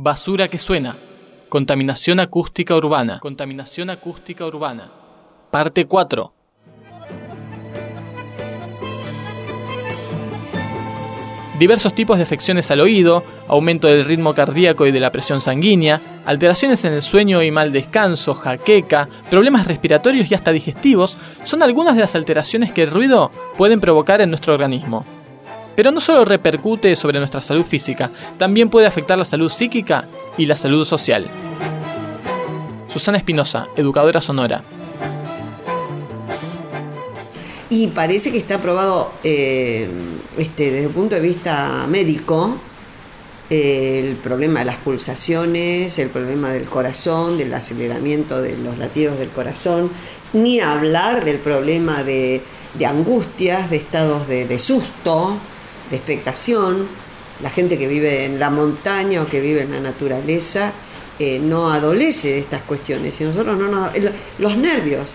Basura que suena. Contaminación acústica urbana. Contaminación acústica urbana. Parte 4. Diversos tipos de afecciones al oído, aumento del ritmo cardíaco y de la presión sanguínea, alteraciones en el sueño y mal descanso, jaqueca, problemas respiratorios y hasta digestivos son algunas de las alteraciones que el ruido pueden provocar en nuestro organismo. Pero no solo repercute sobre nuestra salud física, también puede afectar la salud psíquica y la salud social. Susana Espinosa, educadora sonora. Y parece que está aprobado eh, este, desde el punto de vista médico eh, el problema de las pulsaciones, el problema del corazón, del aceleramiento de los latidos del corazón, ni hablar del problema de, angustias, de estados de, susto, de expectación. La gente que vive en la montaña o que vive en la naturaleza eh, no adolece de estas cuestiones y nosotros no nos... Los nervios,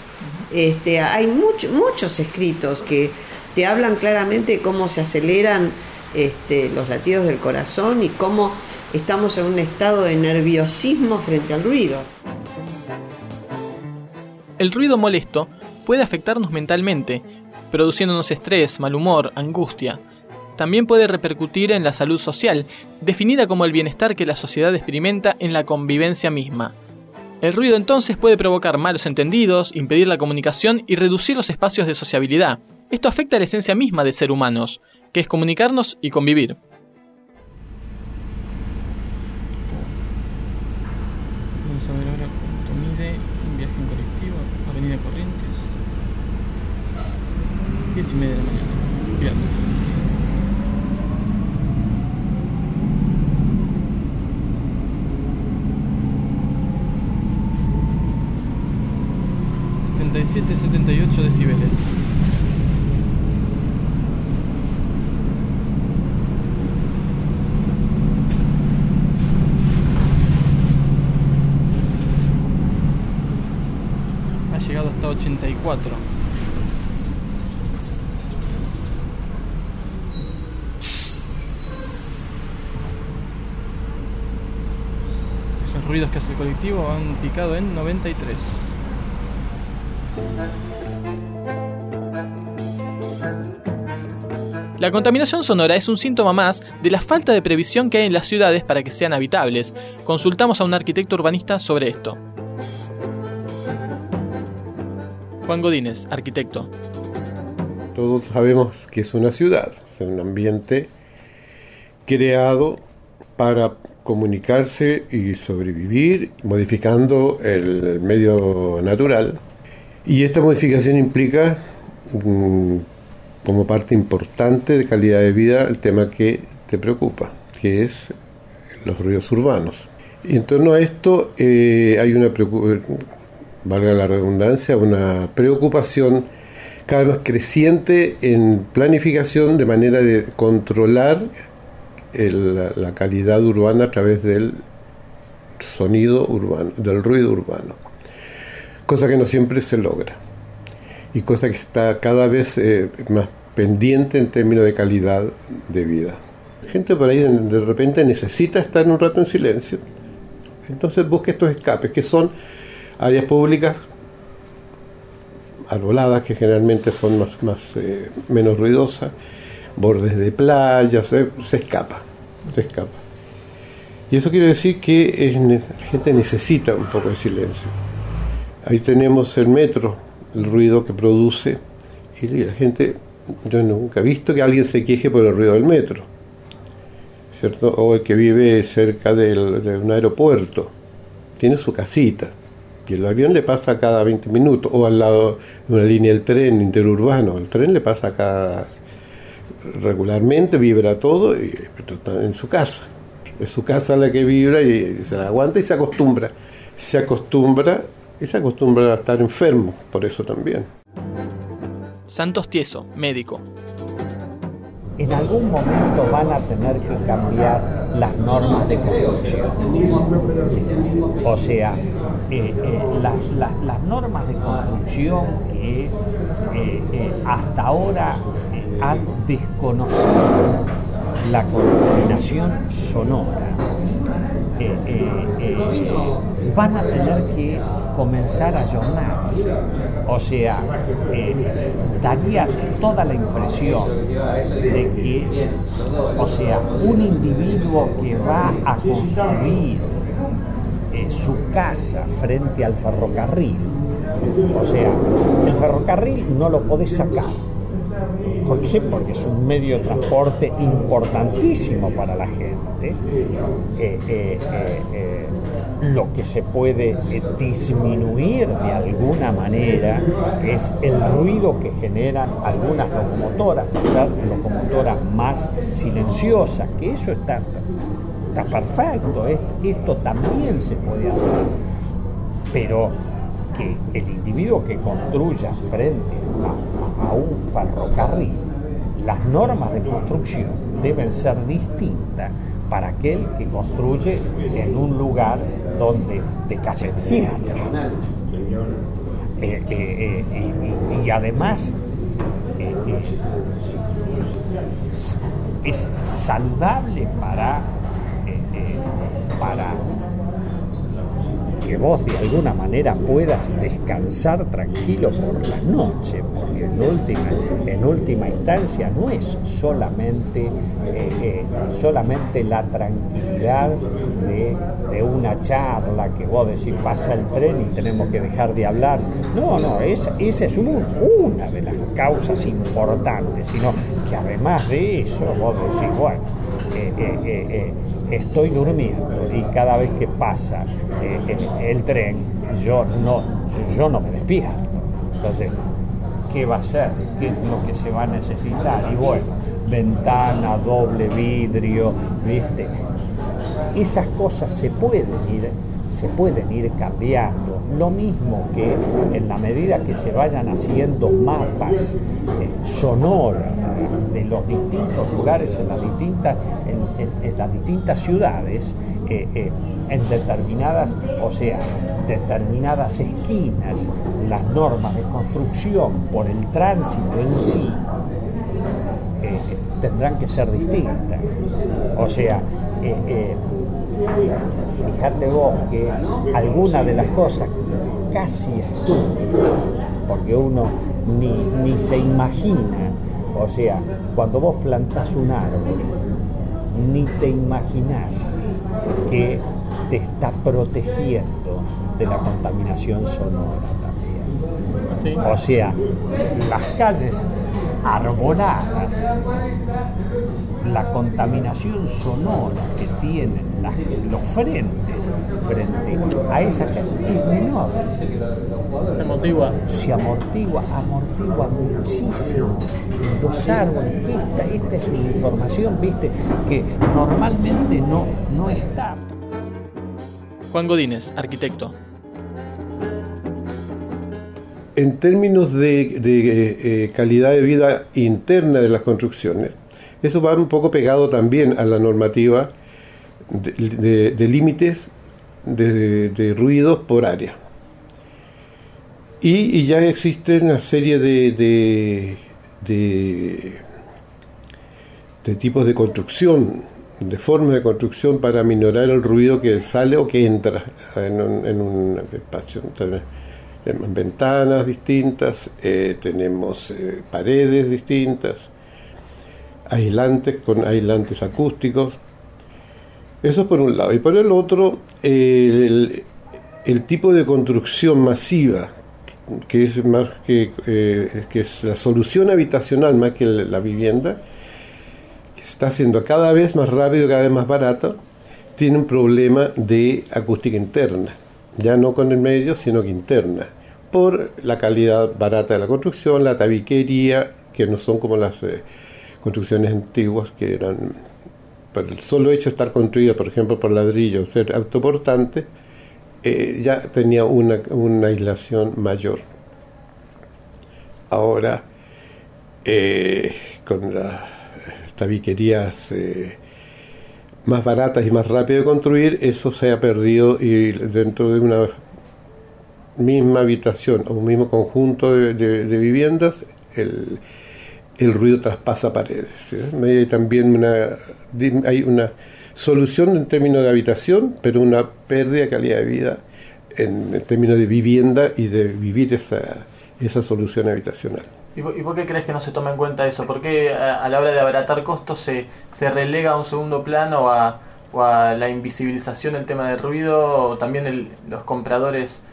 este, hay muchos escritos que te hablan claramente cómo se aceleran este, los latidos del corazón y cómo estamos en un estado de nerviosismo frente al ruido. El ruido molesto puede afectarnos mentalmente, produciéndonos estrés, mal humor, angustia. También puede repercutir en la salud social, definida como el bienestar que la sociedad experimenta en la convivencia misma. El ruido entonces puede provocar malos entendidos, impedir la comunicación y reducir los espacios de sociabilidad. Esto afecta a la esencia misma de ser humanos, que es comunicarnos y convivir. Vamos a ver ahora cuánto mide un viaje en colectivo, Avenida Corrientes. 10 y media de la mañana, 77-78 decibeles. Ha llegado hasta 84. Esos ruidos que hace el colectivo han picado en 93. La contaminación sonora es un síntoma más de la falta de previsión que hay en las ciudades para que sean habitables. Consultamos a un arquitecto urbanista sobre esto. Juan Godínez, arquitecto. Todos sabemos que es una ciudad, es un ambiente creado para comunicarse y sobrevivir, modificando el medio natural y esta modificación implica mm, como parte importante de calidad de vida el tema que te preocupa, que es los ruidos urbanos. Y en torno a esto eh, hay una valga la redundancia, una preocupación cada vez creciente en planificación de manera de controlar la calidad urbana a través del sonido urbano, del ruido urbano cosa que no siempre se logra y cosa que está cada vez eh, más pendiente en términos de calidad de vida. Gente por ahí de repente necesita estar un rato en silencio, entonces busca estos escapes que son áreas públicas arboladas que generalmente son más, eh, menos ruidosas, bordes de playas, se escapa, se escapa. Y eso quiere decir que la gente necesita un poco de silencio. Ahí tenemos el metro, el ruido que produce, y la gente, yo nunca he visto que alguien se queje por el ruido del metro, ¿cierto? O el que vive cerca de un aeropuerto, tiene su casita, y el avión le pasa cada 20 minutos, o al lado de una línea del tren interurbano, el tren le pasa cada regularmente, vibra todo, y está en su casa. Es su casa la que vibra y se aguanta y se acostumbra. Se acostumbra y se acostumbra a estar enfermo, por eso también. Santos Tieso, médico. En algún momento van a tener que cambiar las normas de construcción. O sea, eh, eh, las, normas de construcción que eh, hasta ahora han desconocido la contaminación sonora eh, van a tener que comenzar a ayornarse. O sea, eh, daría toda la impresión de que, o sea, un individuo que va a construir eh, su casa frente al ferrocarril, o sea, el ferrocarril no lo podés sacar. ¿Por? Porque es un medio de transporte importantísimo para la gente. Eh, eh, eh, lo que se puede disminuir de alguna manera es el ruido que generan algunas locomotoras, hacer locomotoras más silenciosas, que eso está, está perfecto, esto también se puede hacer. Pero que el individuo que construya frente a, un ferrocarril, las normas de construcción deben ser distintas para aquel que construye en un lugar donde de calle tierra. Eh, eh, eh, y, y, además es saludable para, para que vos de alguna manera puedas descansar tranquilo por la noche, porque en última, en última instancia no es solamente, eh, eh, solamente la tranquilidad de, de, una charla que vos decís pasa el tren y tenemos que dejar de hablar. No, no, esa, es un, una de las causas importantes, sino que además de eso vos decís, bueno, eh, estoy durmiendo y cada vez que pasa eh, el tren, yo no, yo no me despierto. Entonces, ¿qué va a ser? ¿Qué es lo que se va a necesitar? Y bueno, ventana, doble vidrio, ¿viste? Esas cosas se pueden ir, se pueden ir cambiando. Lo mismo que en la medida que se vayan haciendo mapas eh, sonoros de los distintos lugares en las distintas, en, las distintas ciudades, eh, eh, en determinadas, o sea, determinadas esquinas, las normas de construcción por el tránsito en sí eh, tendrán que ser distintas. O sea, fíjate vos que algunas de las cosas casi estúpidas, porque uno ni, ni se imagina, o sea, cuando vos plantás un árbol, ni te imaginás que te está protegiendo de la contaminación sonora también. O sea, las calles arboladas, la contaminación sonora que tienen las, los frentes frente a esa es menor. Se amortigua. Se amortigua, amortigua muchísimo los árboles. Esta, esta es una información, viste, que normalmente no, no está. Juan Godínez, arquitecto. En términos de, de eh, calidad de vida interna de las construcciones, eso va un poco pegado también a la normativa de, límites de, ruidos por área. Y, ya existe una serie de, de, tipos de construcción, de formas de construcción para minorar el ruido que sale o que entra en un, en un espacio. Tenemos ventanas distintas, eh, tenemos eh, paredes distintas, aislantes con aislantes acústicos. Eso por un lado. Y por el otro, el, tipo de construcción masiva, que es más que, eh, que es la solución habitacional más que la vivienda, que se está haciendo cada vez más rápido, cada vez más barato, tiene un problema de acústica interna, ya no con el medio, sino que interna, por la calidad barata de la construcción, la tabiquería, que no son como las eh, construcciones antiguas que eran por el solo hecho de estar construida, por ejemplo, por ladrillo, ser autoportante, eh, ya tenía una, una, aislación mayor. Ahora, eh, con las tabiquerías eh, más baratas y más rápidas de construir, eso se ha perdido y dentro de una misma habitación o un mismo conjunto de viviendas, el, el ruido traspasa paredes. Hay también una, hay una solución en términos de habitación, pero una pérdida de calidad de vida en, términos de vivienda y de vivir esa, esa solución habitacional. ¿Y por, qué crees que no se toma en cuenta eso? ¿Por qué a, la hora de abaratar costos se, se relega a un segundo plano a, o a la invisibilización del tema del ruido? O también los compradores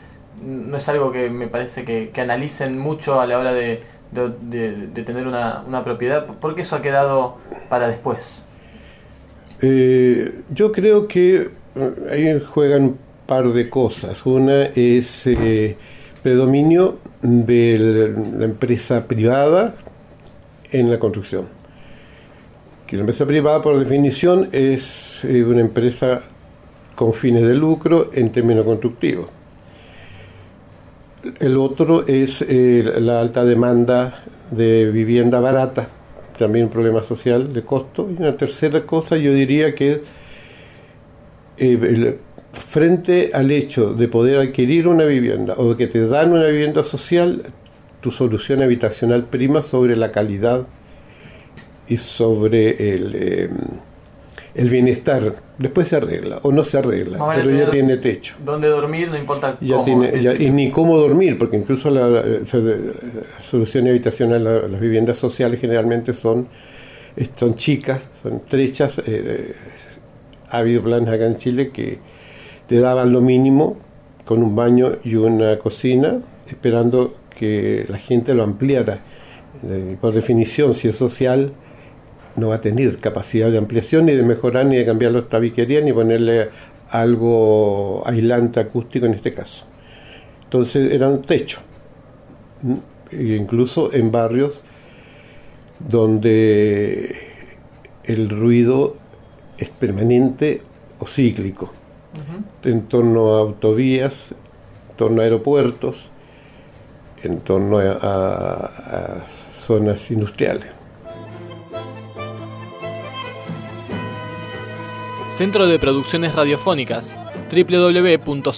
no es algo que me parece que, analicen mucho a la hora de, de, tener una, una, propiedad. ¿Por qué eso ha quedado para después? Eh, yo creo que eh, ahí juegan un par de cosas. Una es eh, predominio de la empresa privada en la construcción. Que la empresa privada, por definición, es una empresa con fines de lucro en términos constructivos el otro es eh, la alta demanda de vivienda barata, también un problema social de costo. Y una tercera cosa yo diría que eh, frente al hecho de poder adquirir una vivienda o de que te dan una vivienda social, tu solución habitacional prima sobre la calidad y sobre el... Eh, el bienestar después se arregla o no se arregla, pero ya tiene techo. Dónde dormir, no importa ya Tiene, y ni cómo dormir, porque incluso la, solución habitacional, las viviendas sociales generalmente son, son chicas, son estrechas. Eh, eh, ha habido planes acá en Chile que te daban lo mínimo con un baño y una cocina, esperando que la gente lo ampliara. Eh, por definición, si es social, no va a tener capacidad de ampliación, ni de mejorar, ni de cambiar los tabiquerías, ni ponerle algo aislante acústico en este caso. Entonces eran techos, incluso en barrios donde el ruido es permanente o cíclico, en torno a autovías, en torno a aeropuertos, en torno a zonas industriales. Centro de Producciones Radiofónicas, www.cpr.org.ar